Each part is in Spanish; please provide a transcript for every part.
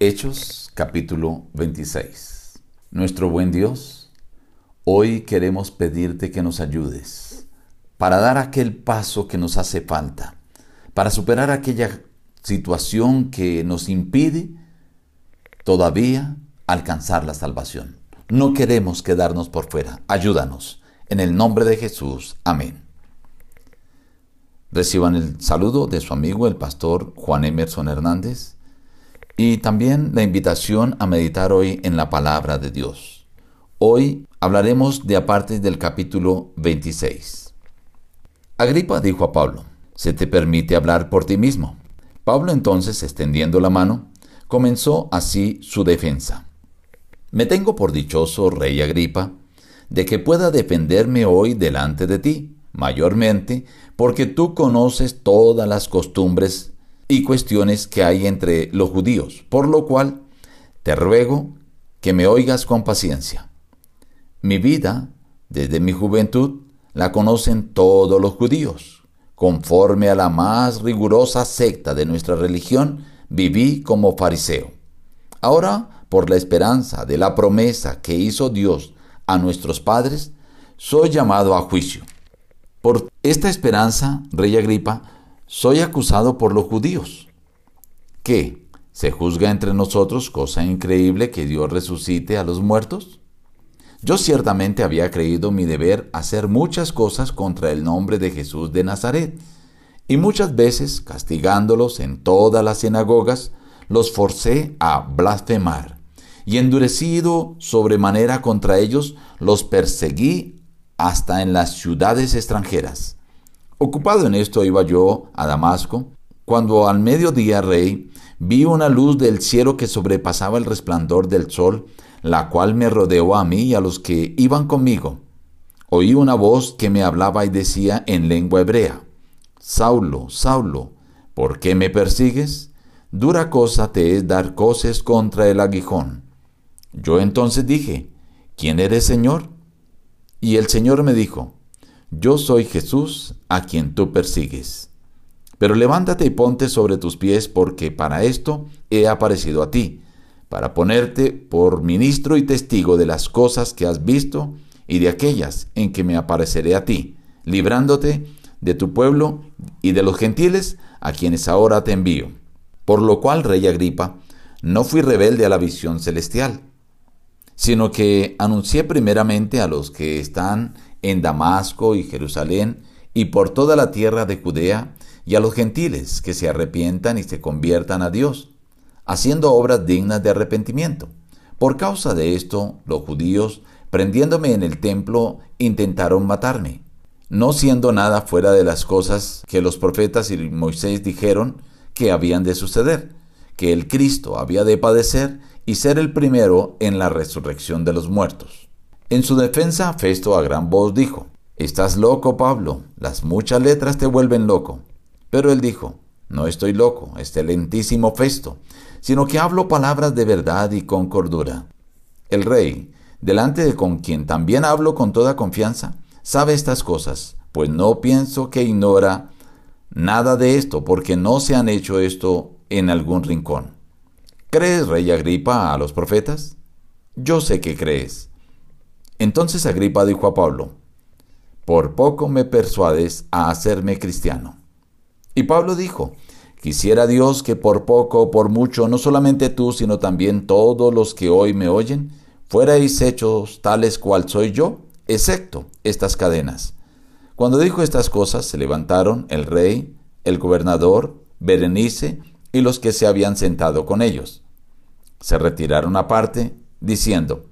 Hechos capítulo 26. Nuestro buen Dios, hoy queremos pedirte que nos ayudes para dar aquel paso que nos hace falta, para superar aquella situación que nos impide todavía alcanzar la salvación. No queremos quedarnos por fuera. Ayúdanos. En el nombre de Jesús. Amén. Reciban el saludo de su amigo el pastor Juan Emerson Hernández y también la invitación a meditar hoy en la palabra de Dios. Hoy hablaremos de aparte del capítulo 26. Agripa dijo a Pablo, se te permite hablar por ti mismo. Pablo entonces, extendiendo la mano, comenzó así su defensa. Me tengo por dichoso, rey Agripa, de que pueda defenderme hoy delante de ti, mayormente porque tú conoces todas las costumbres y cuestiones que hay entre los judíos, por lo cual te ruego que me oigas con paciencia. Mi vida, desde mi juventud, la conocen todos los judíos. Conforme a la más rigurosa secta de nuestra religión, viví como fariseo. Ahora, por la esperanza de la promesa que hizo Dios a nuestros padres, soy llamado a juicio. Por esta esperanza, rey Agripa, soy acusado por los judíos. ¿Qué? ¿Se juzga entre nosotros cosa increíble que Dios resucite a los muertos? Yo ciertamente había creído mi deber hacer muchas cosas contra el nombre de Jesús de Nazaret, y muchas veces, castigándolos en todas las sinagogas, los forcé a blasfemar, y endurecido sobremanera contra ellos, los perseguí hasta en las ciudades extranjeras. Ocupado en esto iba yo a Damasco, cuando al mediodía, rey, vi una luz del cielo que sobrepasaba el resplandor del sol, la cual me rodeó a mí y a los que iban conmigo. Oí una voz que me hablaba y decía en lengua hebrea, Saulo, Saulo, ¿por qué me persigues? Dura cosa te es dar coces contra el aguijón. Yo entonces dije, ¿quién eres, Señor? Y el Señor me dijo, Yo soy Jesús a quien tú persigues. Pero levántate y ponte sobre tus pies, porque para esto he aparecido a ti, para ponerte por ministro y testigo de las cosas que has visto y de aquellas en que me apareceré a ti, librándote de tu pueblo y de los gentiles a quienes ahora te envío. Por lo cual, rey Agripa, no fui rebelde a la visión celestial sino que anuncié primeramente a los que están en Damasco y Jerusalén y por toda la tierra de Judea y a los gentiles que se arrepientan y se conviertan a Dios, haciendo obras dignas de arrepentimiento. Por causa de esto, los judíos, prendiéndome en el templo, intentaron matarme, no siendo nada fuera de las cosas que los profetas y Moisés dijeron que habían de suceder, que el Cristo había de padecer y ser el primero en la resurrección de los muertos. En su defensa, Festo a gran voz dijo, Estás loco, Pablo, las muchas letras te vuelven loco. Pero él dijo, No estoy loco, excelentísimo Festo, sino que hablo palabras de verdad y con cordura. El rey, delante de con quien también hablo con toda confianza, sabe estas cosas, pues no pienso que ignora nada de esto, porque no se han hecho esto en algún rincón. ¿Crees, rey Agripa, a los profetas? Yo sé que crees. Entonces Agripa dijo a Pablo, por poco me persuades a hacerme cristiano. Y Pablo dijo, quisiera Dios que por poco o por mucho, no solamente tú, sino también todos los que hoy me oyen, fuerais hechos tales cual soy yo, excepto estas cadenas. Cuando dijo estas cosas, se levantaron el rey, el gobernador, Berenice y los que se habían sentado con ellos se retiraron aparte, diciendo,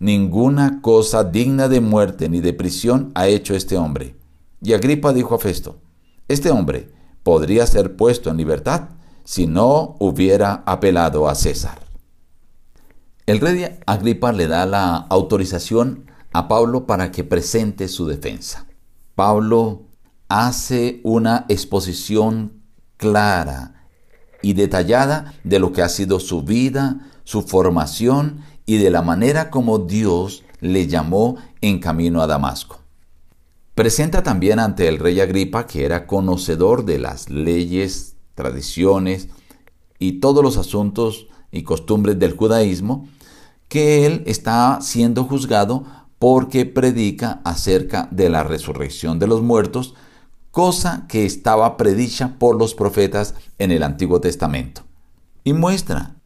Ninguna cosa digna de muerte ni de prisión ha hecho este hombre. Y Agripa dijo a Festo, Este hombre podría ser puesto en libertad si no hubiera apelado a César. El rey Agripa le da la autorización a Pablo para que presente su defensa. Pablo hace una exposición clara y detallada de lo que ha sido su vida, su formación y de la manera como Dios le llamó en camino a Damasco. Presenta también ante el rey Agripa que era conocedor de las leyes, tradiciones y todos los asuntos y costumbres del judaísmo, que él está siendo juzgado porque predica acerca de la resurrección de los muertos, cosa que estaba predicha por los profetas en el Antiguo Testamento. Y muestra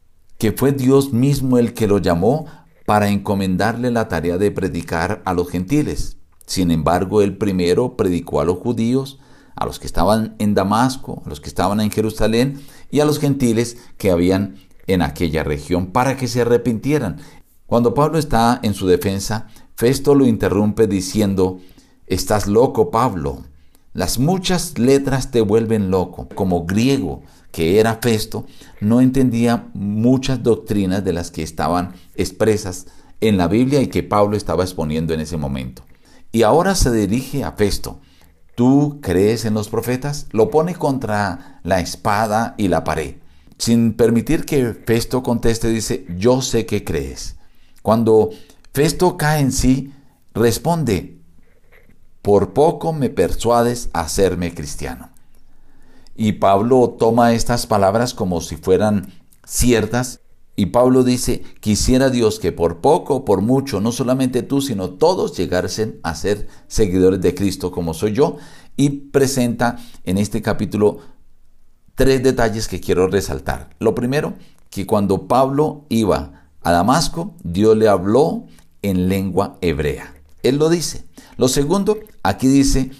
que fue Dios mismo el que lo llamó para encomendarle la tarea de predicar a los gentiles. Sin embargo, él primero predicó a los judíos, a los que estaban en Damasco, a los que estaban en Jerusalén y a los gentiles que habían en aquella región para que se arrepintieran. Cuando Pablo está en su defensa, Festo lo interrumpe diciendo, Estás loco, Pablo. Las muchas letras te vuelven loco. Como griego, que era Festo, no entendía muchas doctrinas de las que estaban expresas en la Biblia y que Pablo estaba exponiendo en ese momento. Y ahora se dirige a Festo. ¿Tú crees en los profetas? Lo pone contra la espada y la pared. Sin permitir que Festo conteste, dice, yo sé que crees. Cuando Festo cae en sí, responde, por poco me persuades a hacerme cristiano. Y Pablo toma estas palabras como si fueran ciertas. Y Pablo dice, quisiera Dios que por poco por mucho, no solamente tú, sino todos llegasen a ser seguidores de Cristo como soy yo. Y presenta en este capítulo tres detalles que quiero resaltar. Lo primero, que cuando Pablo iba a Damasco, Dios le habló en lengua hebrea. Él lo dice. Lo segundo, aquí dice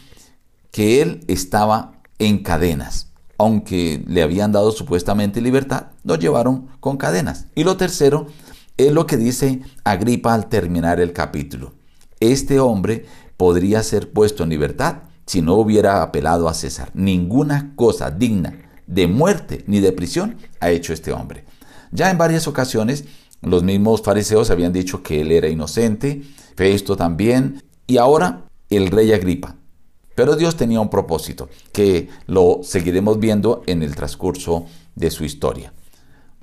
que él estaba en cadenas. Aunque le habían dado supuestamente libertad, lo llevaron con cadenas. Y lo tercero es lo que dice Agripa al terminar el capítulo. Este hombre podría ser puesto en libertad si no hubiera apelado a César. Ninguna cosa digna de muerte ni de prisión ha hecho este hombre. Ya en varias ocasiones los mismos fariseos habían dicho que él era inocente, Festo también, y ahora el rey Agripa. Pero Dios tenía un propósito, que lo seguiremos viendo en el transcurso de su historia.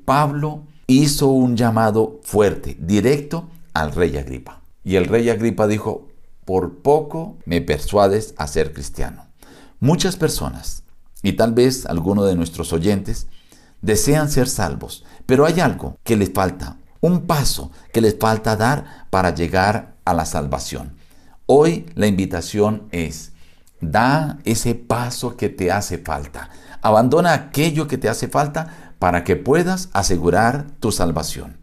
Pablo hizo un llamado fuerte, directo al rey Agripa. Y el rey Agripa dijo, por poco me persuades a ser cristiano. Muchas personas, y tal vez alguno de nuestros oyentes, desean ser salvos, pero hay algo que les falta, un paso que les falta dar para llegar a la salvación. Hoy la invitación es, da ese paso que te hace falta. Abandona aquello que te hace falta para que puedas asegurar tu salvación.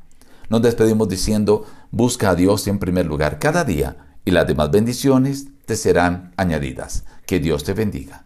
Nos despedimos diciendo, busca a Dios en primer lugar cada día y las demás bendiciones te serán añadidas. Que Dios te bendiga.